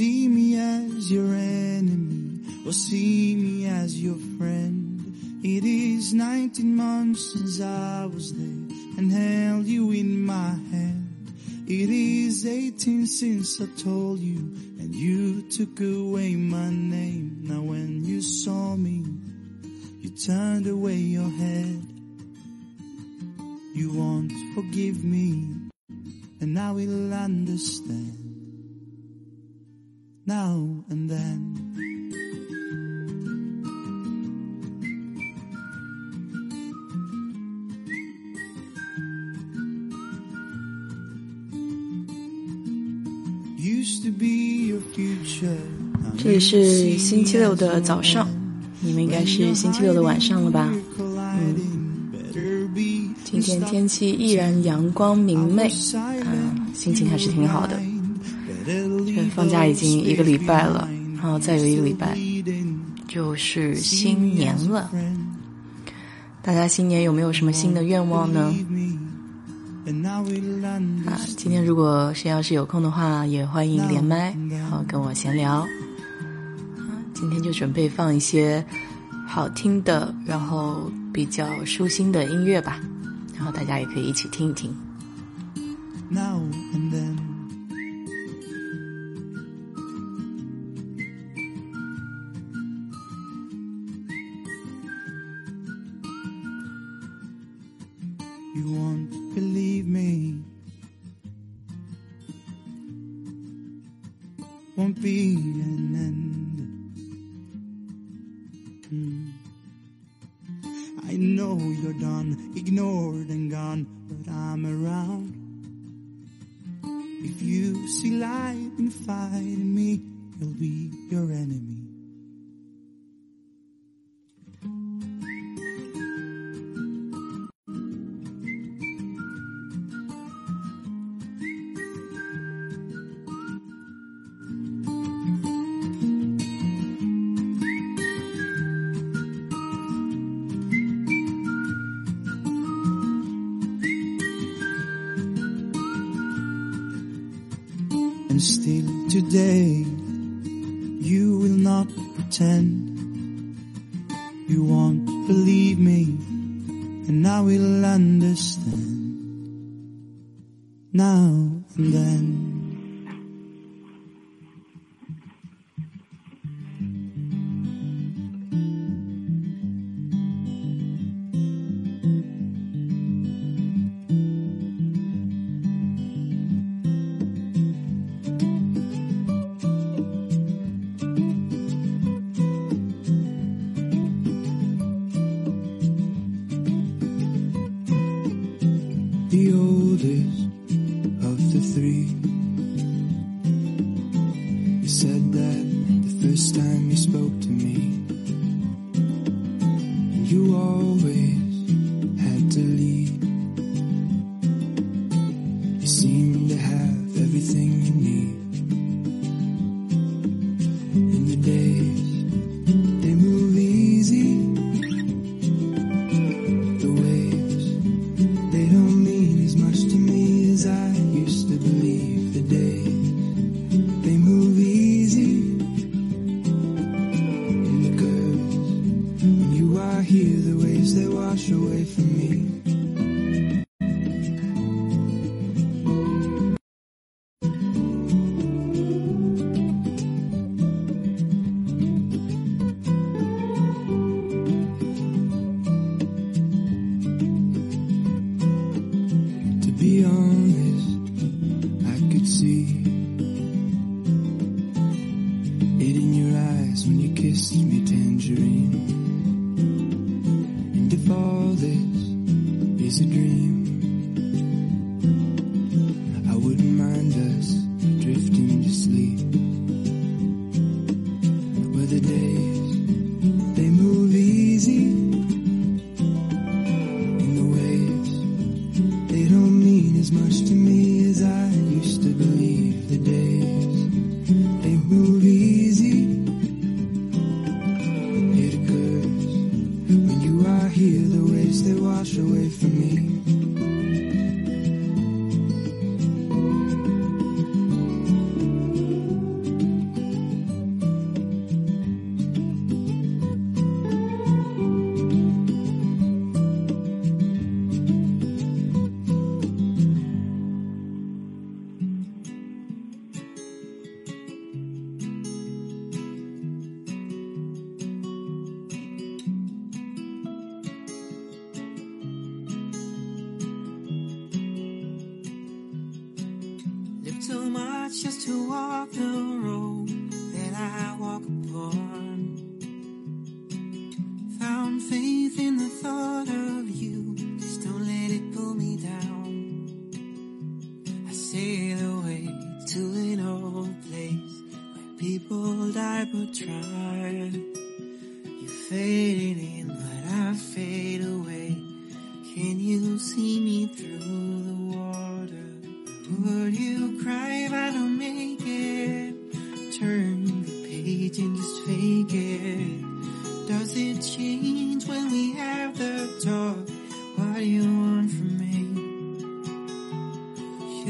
see me as your enemy or see me as your friend. It is 19 months since I was there and held you in my hand. It is 18 since I told you and you took away my name. Now when you saw me, you turned away your head. You won't forgive me and I will understand now and then. Used to be your future. 这里是星期六的早上，你们应该是星期六的晚上了吧？嗯，今天天气依然阳光明媚，嗯，心情还是挺好的。放假已经一个礼拜了，然后再有一个礼拜就是新年了。大家新年有没有什么新的愿望呢？啊，今天如果谁要是有空的话，也欢迎连麦，然后跟我闲聊。今天就准备放一些好听的，然后比较舒心的音乐吧，然后大家也可以一起听一听。Now and then. See light in fighting me, you'll be your enemy.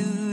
Should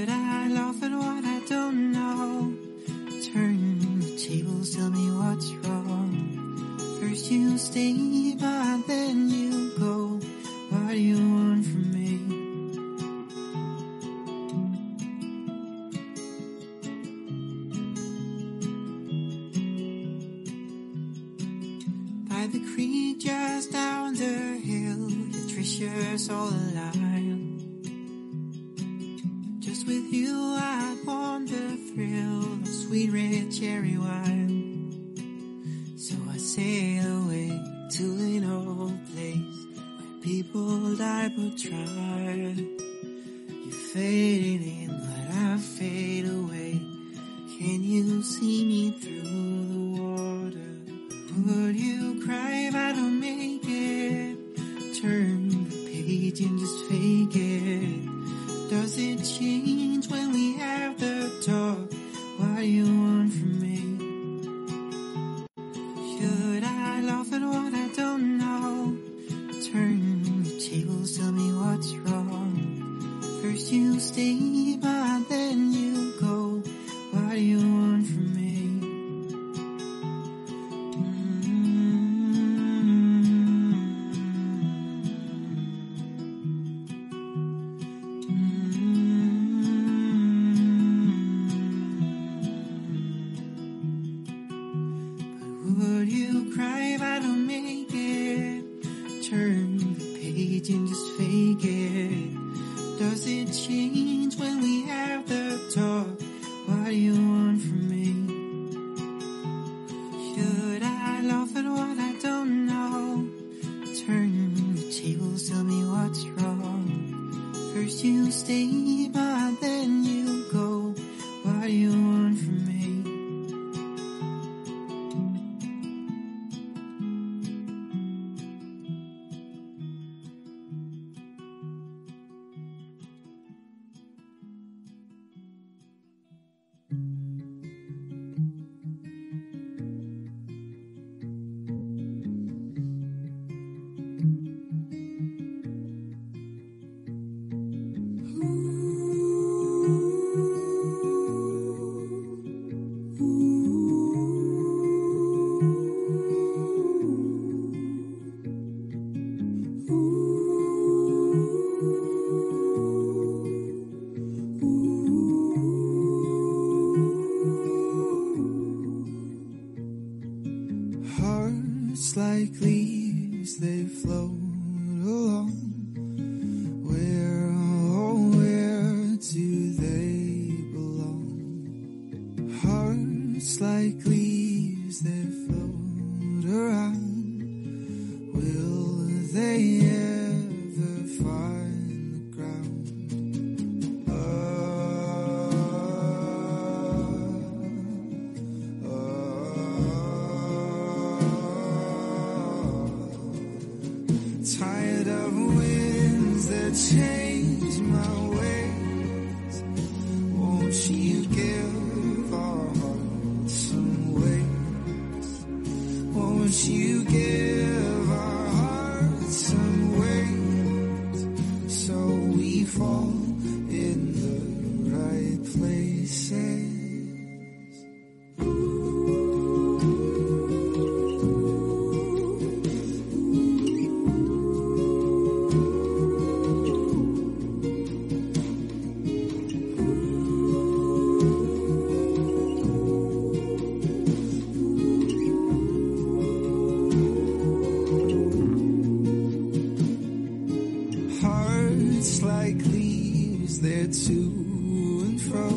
there to and fro?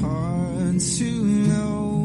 Hard to know.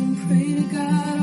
And pray to God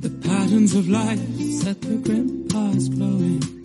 the patterns of life, set the grandpa's past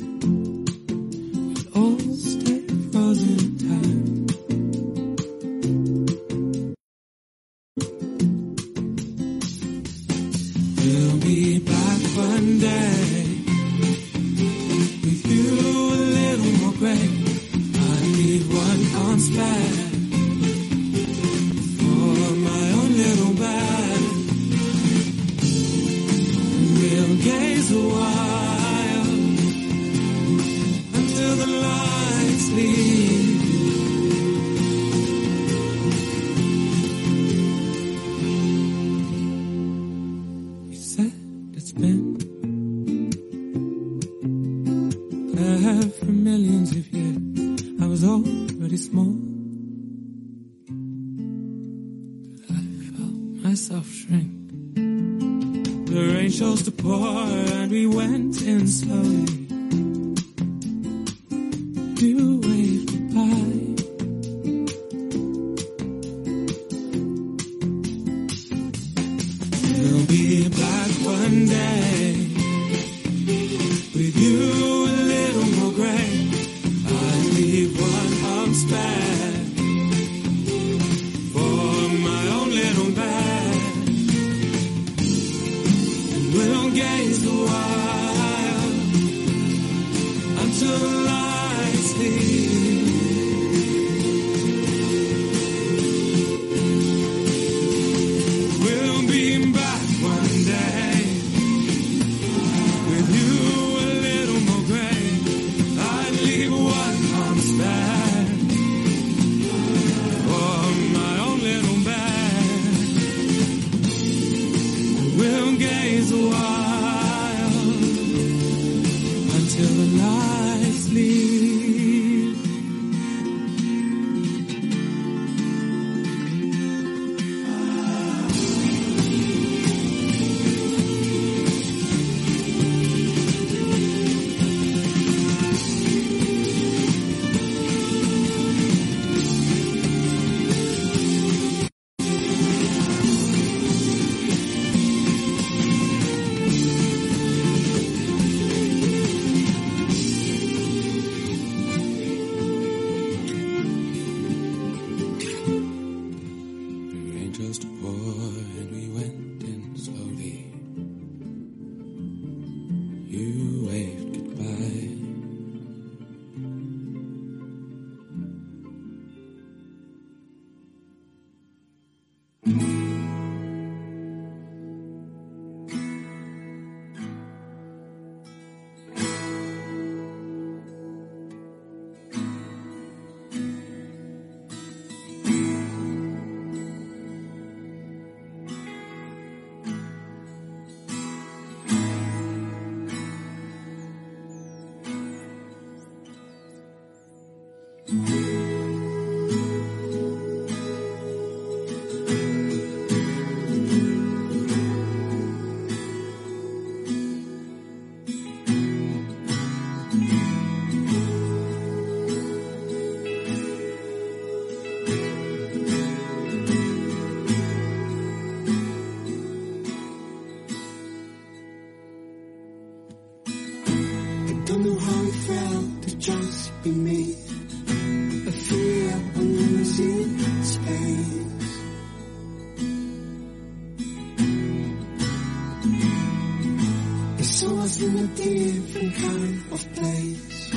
different kind of place,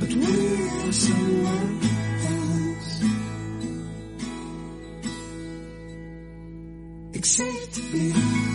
but we're somewhere else. Except behind.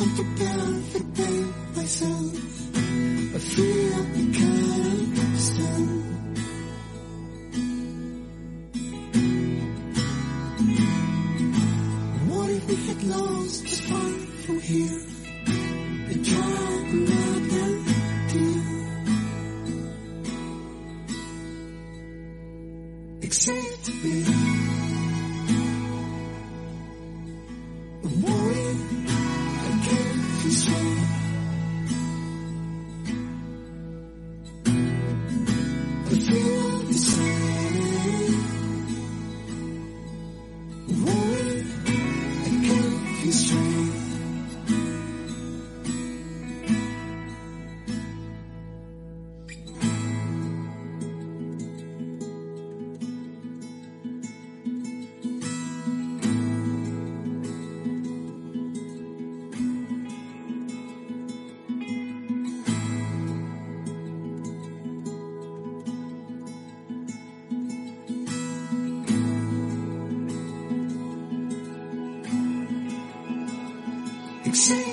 con except.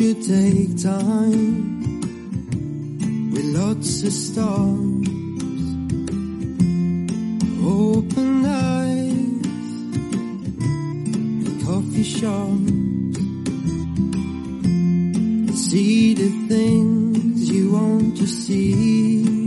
should take time with lots of stars, open eyes, and coffee shops, and see the things you want to see.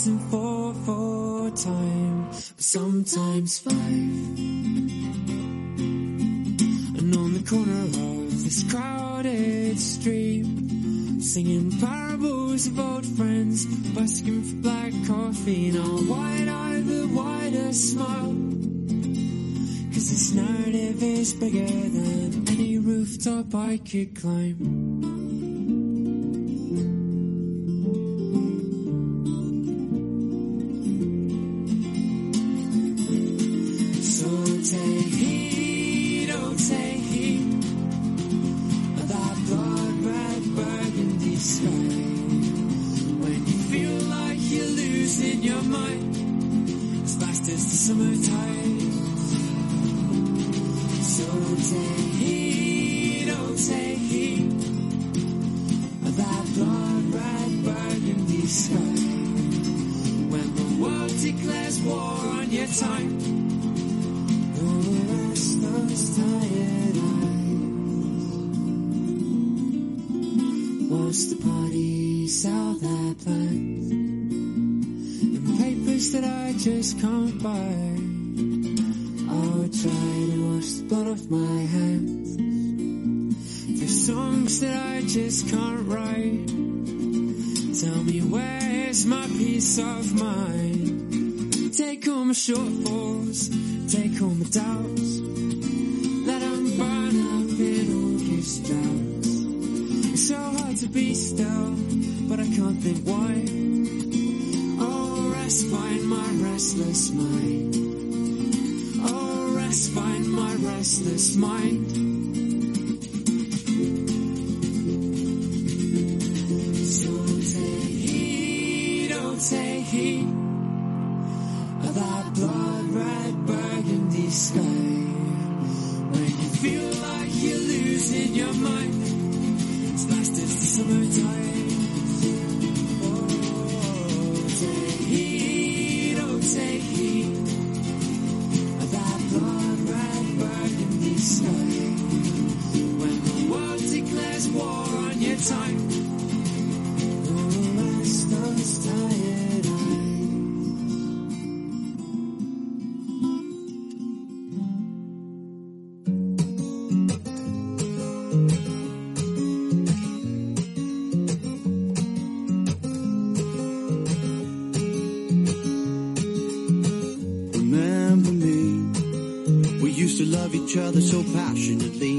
Heart in four four time, sometimes five. And on the corner of this crowded street, singing parables of old friends, busking for black coffee, and I'll wide eye the widest smile. Cause this narrative is bigger than any rooftop I could climb. Fast as the summer tides. So take heed, oh take heed of that blood red burgundy sky. When the world declares war on your time, oh rest those tired eyes. Watch the parties out that plans and papers that I just can't buy. Just can't write. Tell me where's my peace of mind? Take all my shortfalls, take all my doubts. Let 'em burn up in August droughts. It's so hard to be still, but I can't think why. Oh, rest, find my restless mind. Oh, rest, find my restless mind. Each other so passionately.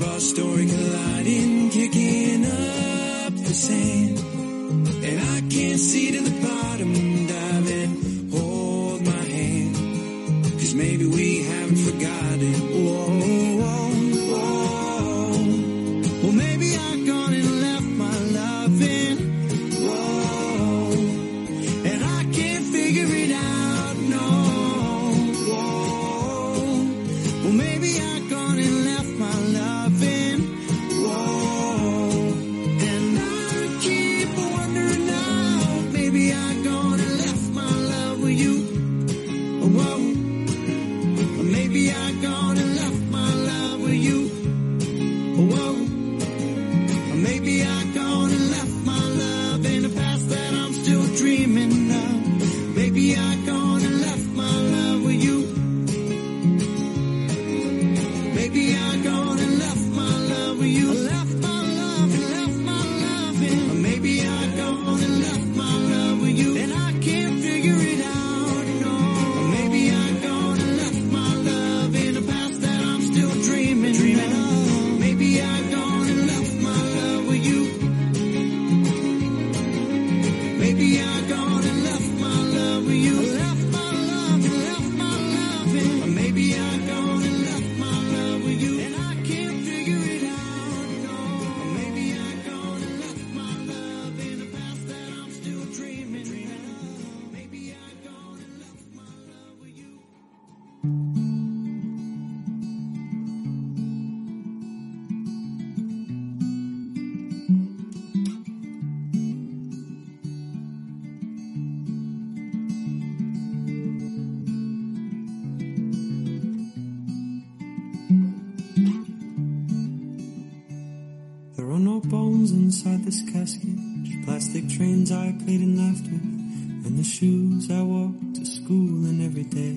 of our story colliding, kicking up the sand. And I can't see to the plastic trains I played and laughed with, and the shoes I walked to school in every day.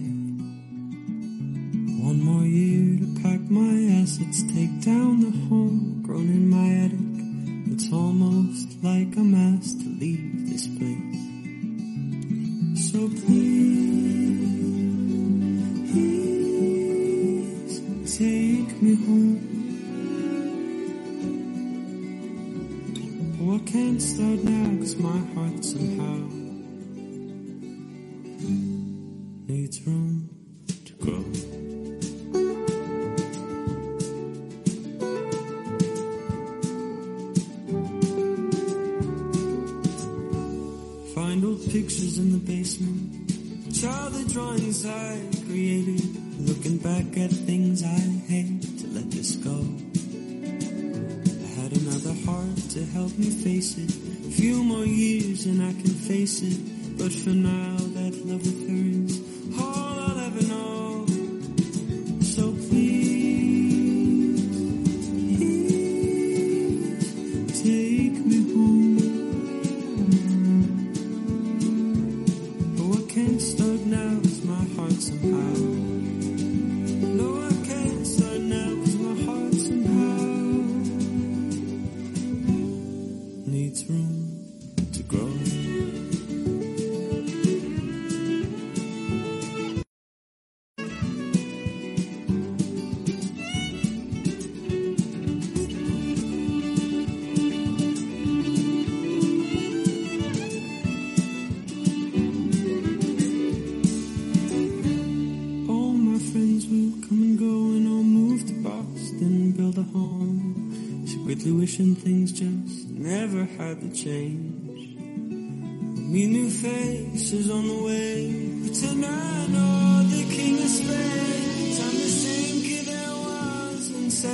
One more year to pack my assets, take down the home grown in my attic. It's almost like I'm asked to leave this place. So please. start now, cause my heart somehow needs room.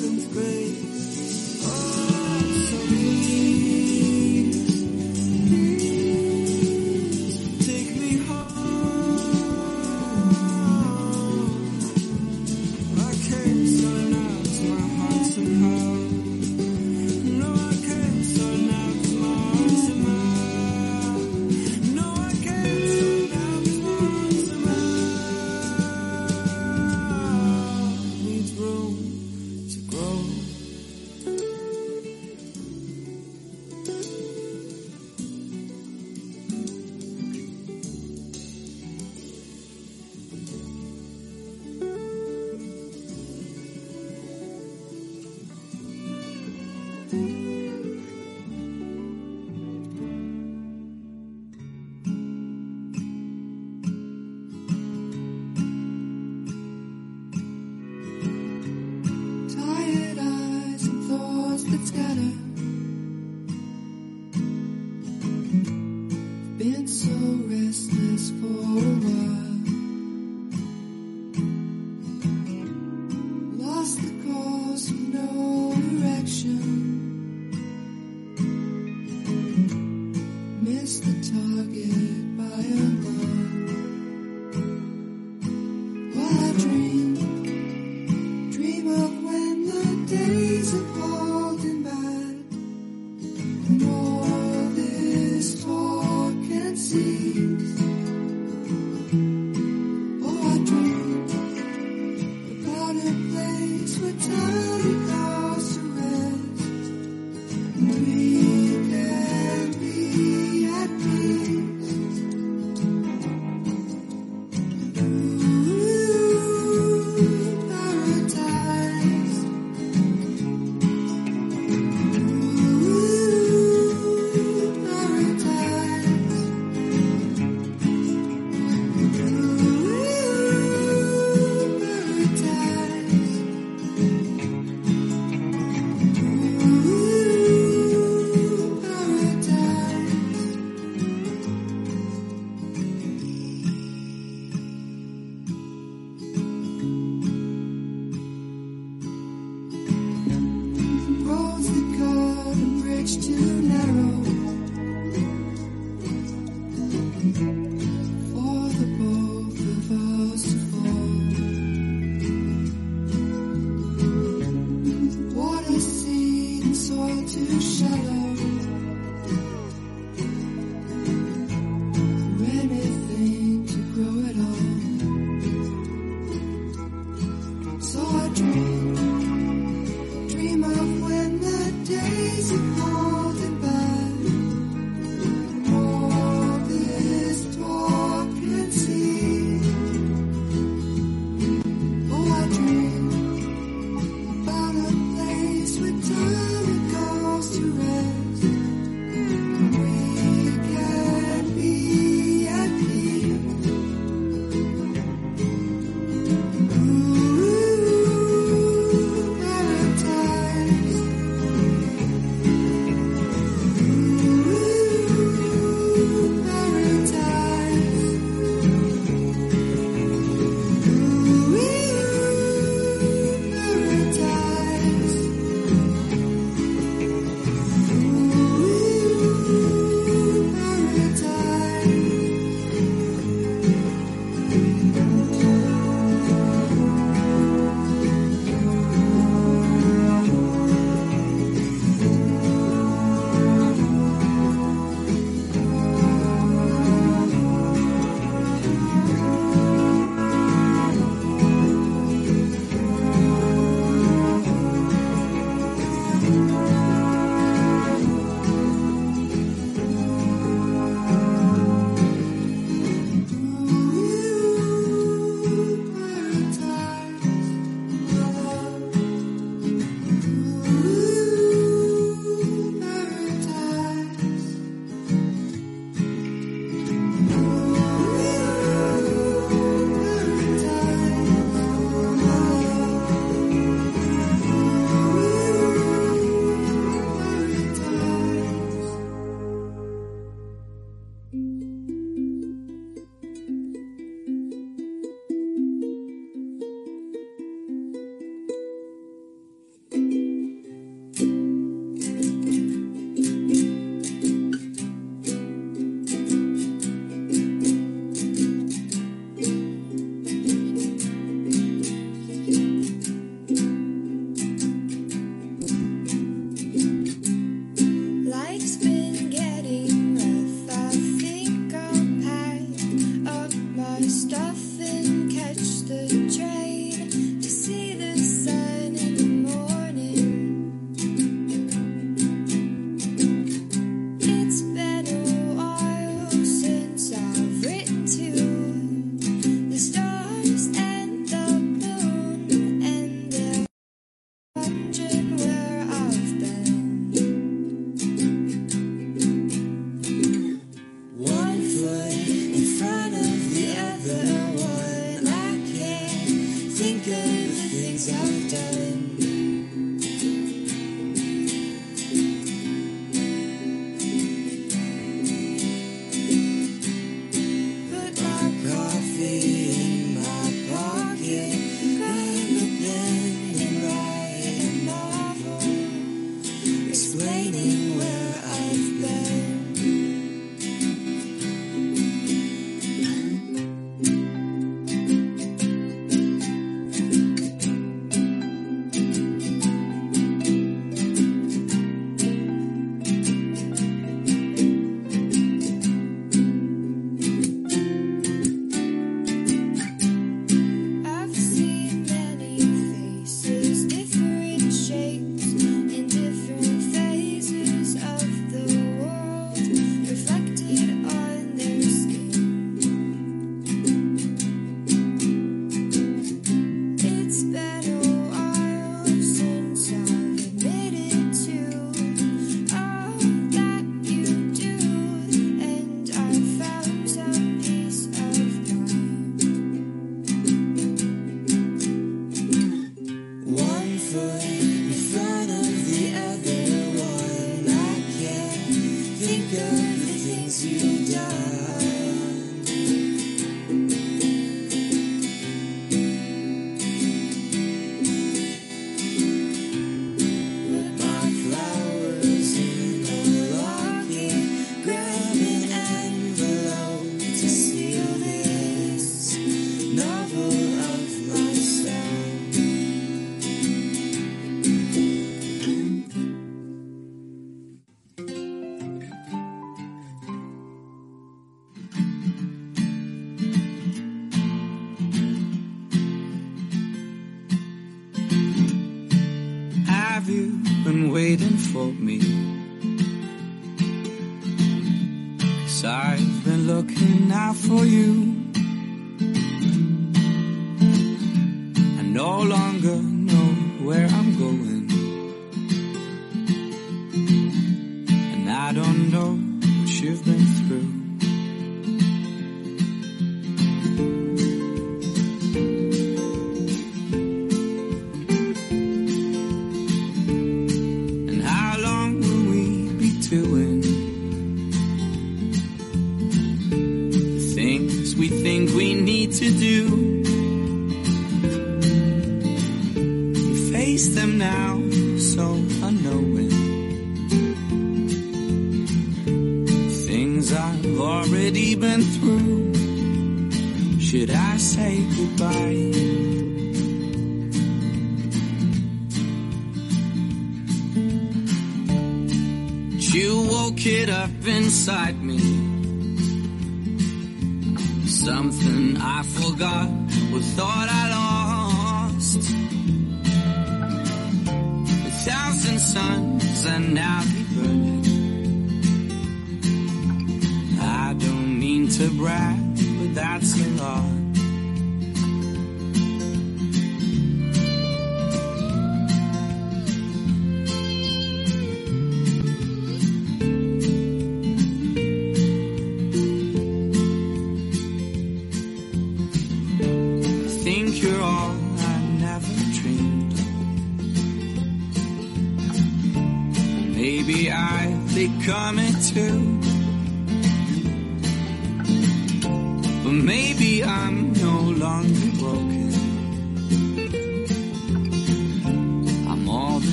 heaven's great.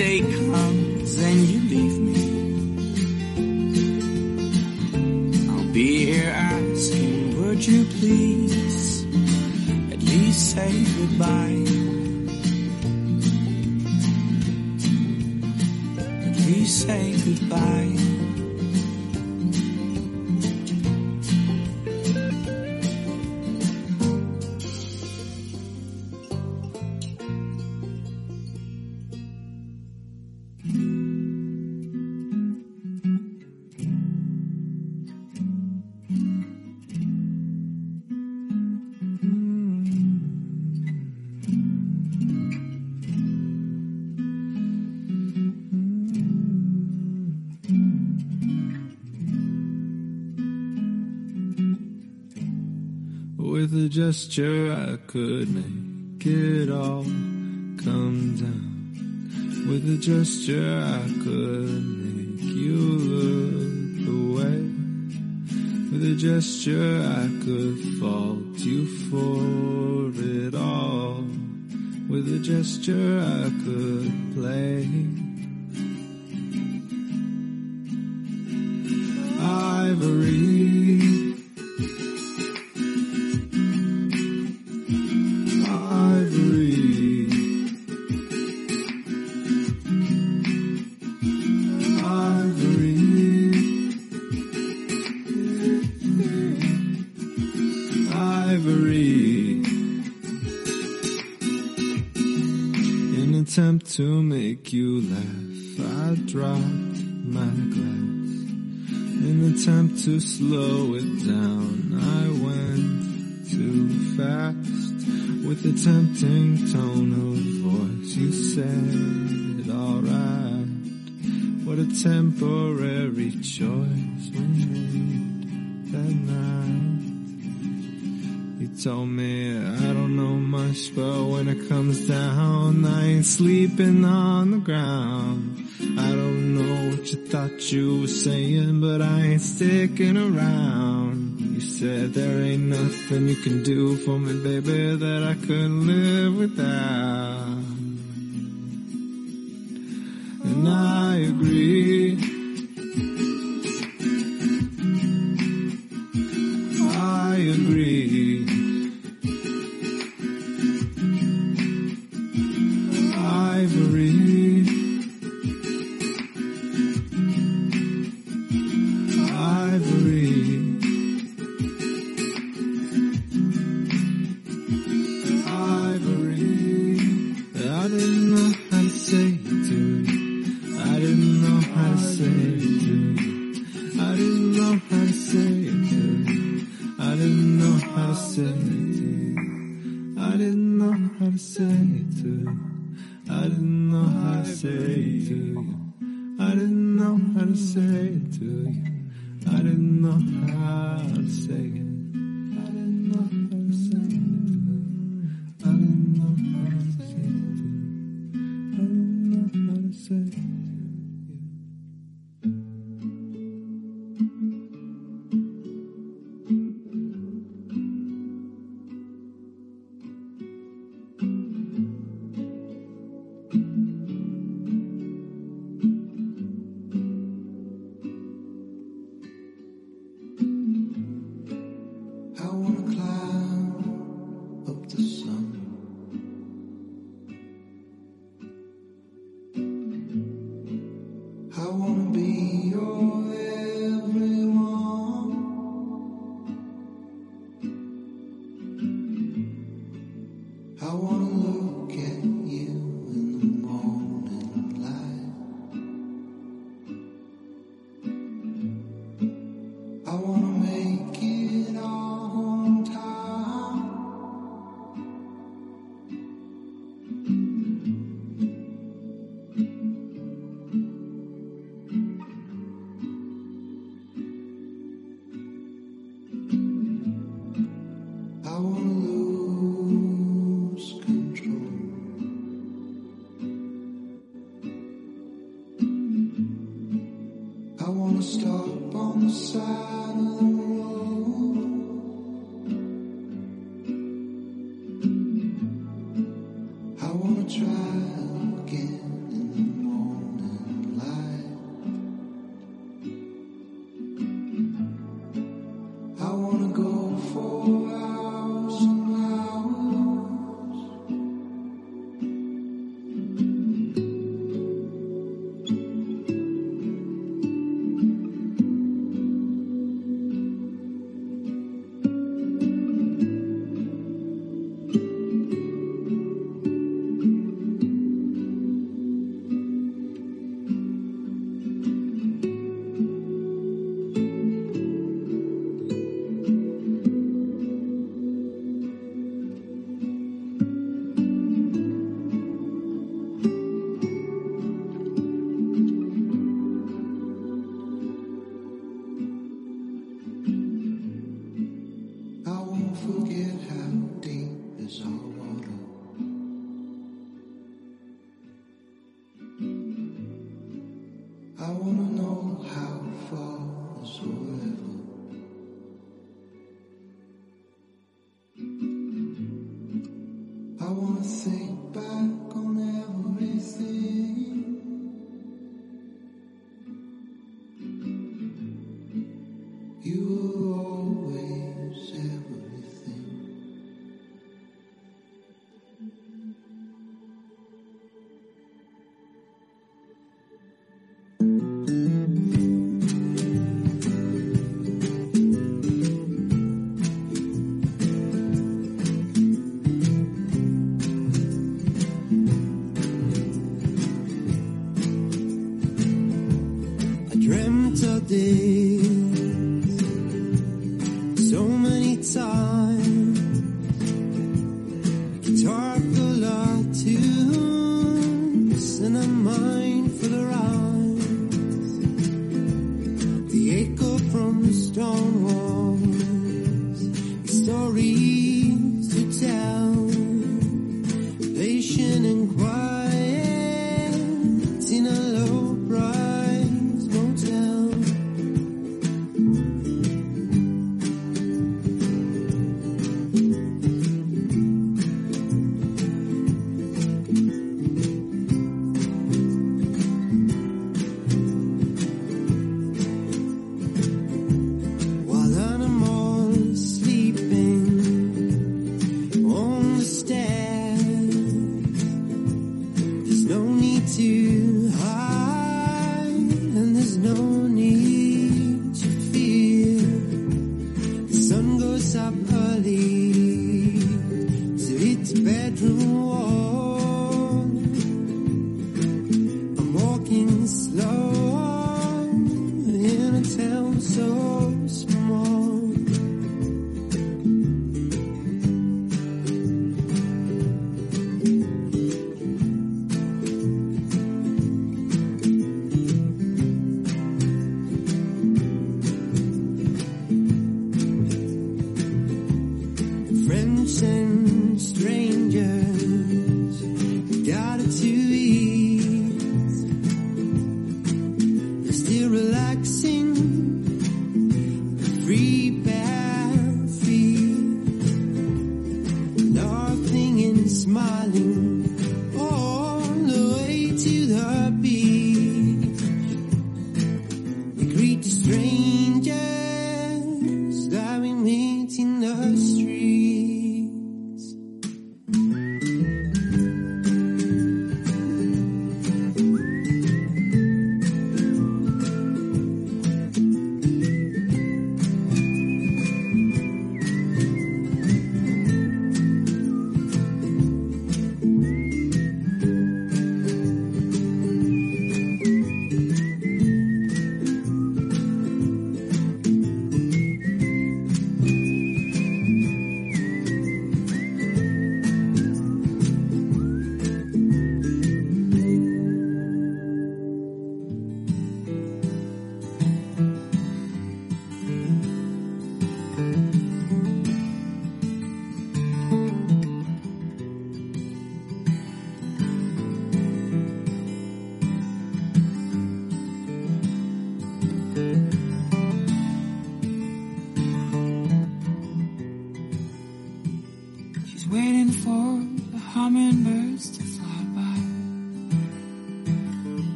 Day comes and you leave me, I'll be here asking, would you please at least say goodbye? At least say goodbye. Gesture I could make it all come down. With a gesture I could make you look away. With a gesture I could fault you for it all. With a gesture I could play. Ivory. You laugh, I dropped my glass. In an attempt to slow it down, I went too fast. With a tempting tone of voice, you said, alright. What a temporary choice we made that night. You told me I but when it comes down, I ain't sleeping on the ground. I don't know what you thought you were saying, but I ain't sticking around. You said there ain't nothing you can do for me, baby, that I couldn't live without. And I agree.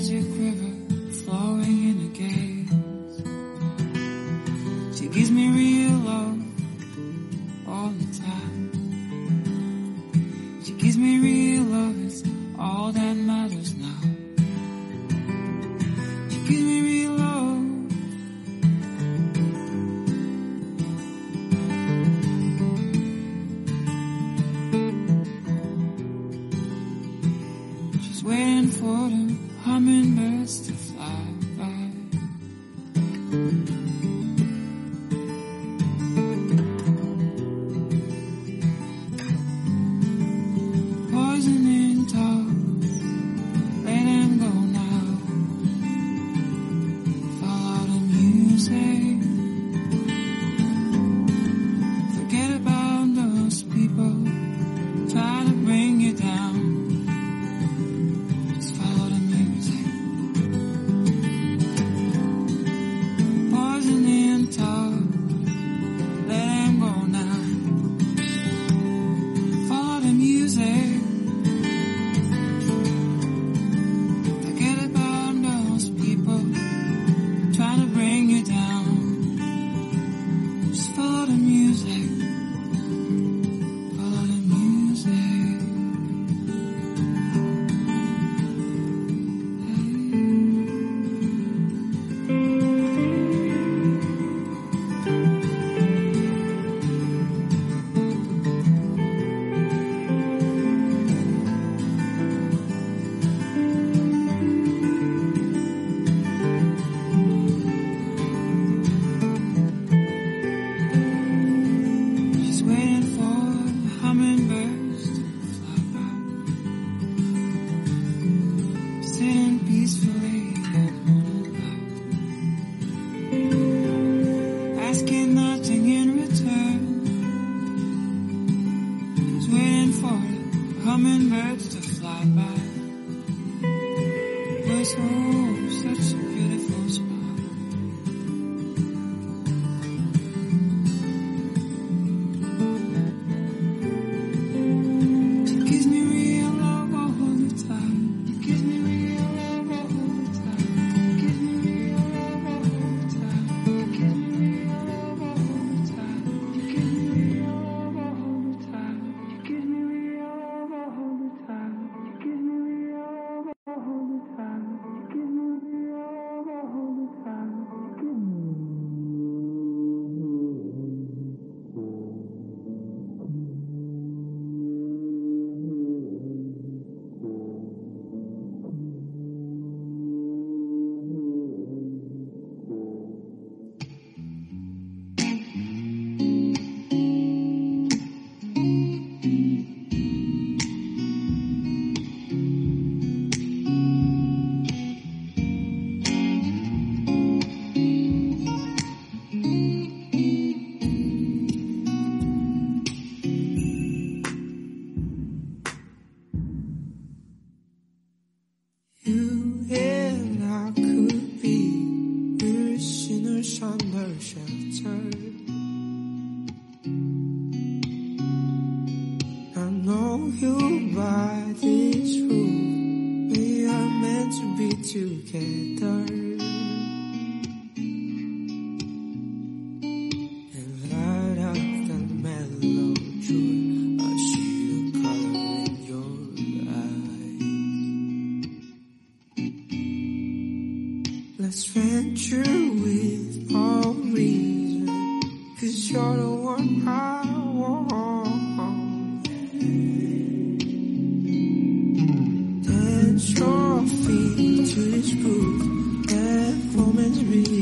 Magic river flowing in a gaze. bye. proof that woman's reality.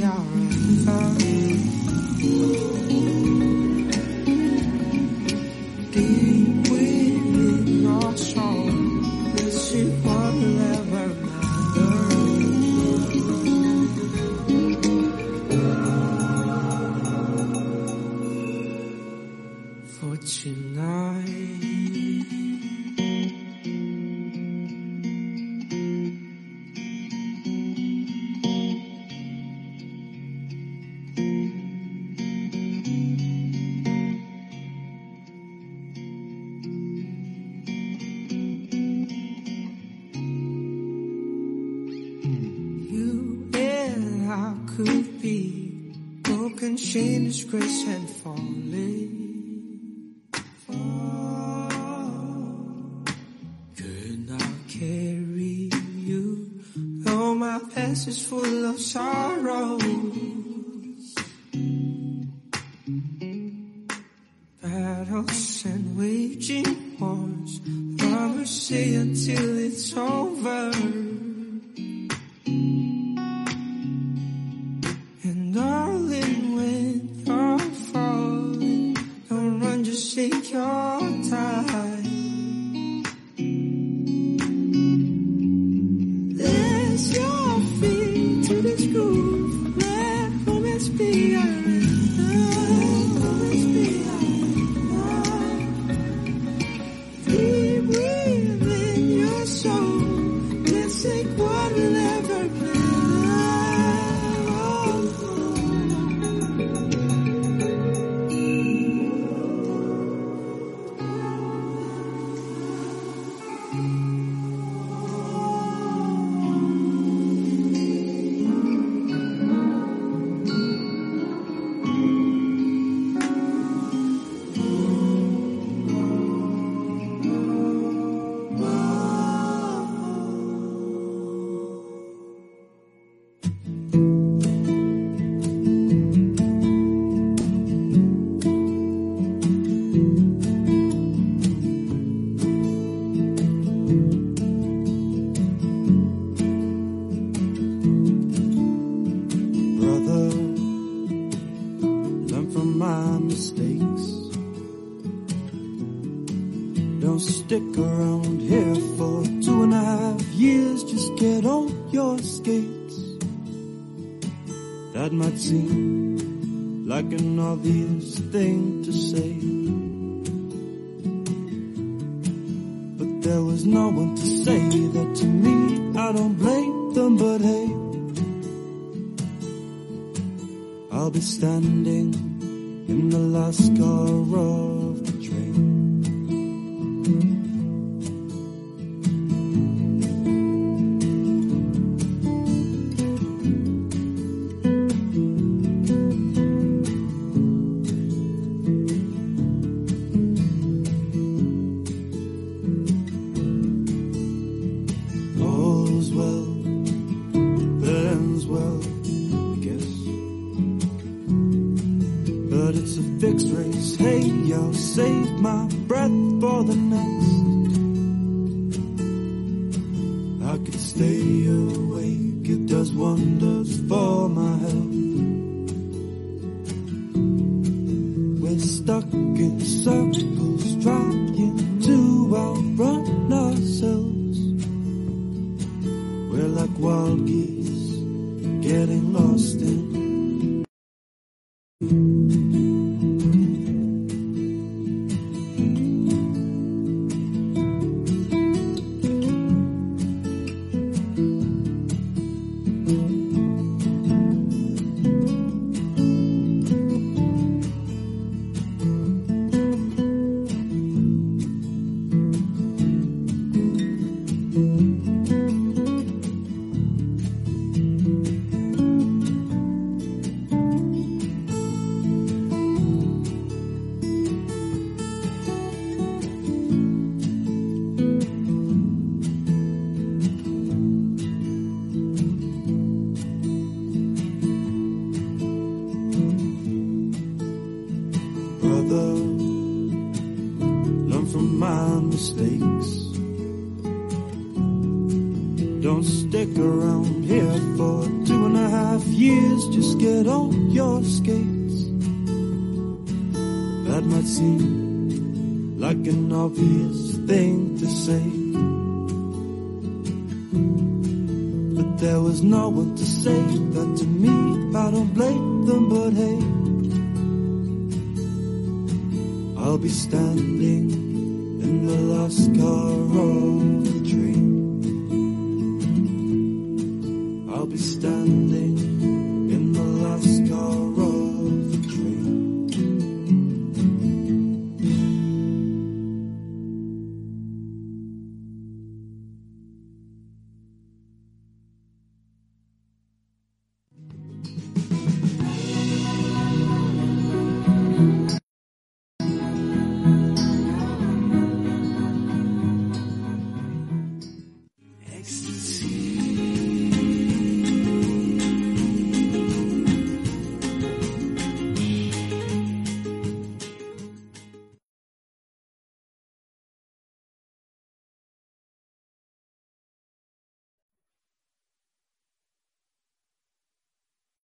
all these things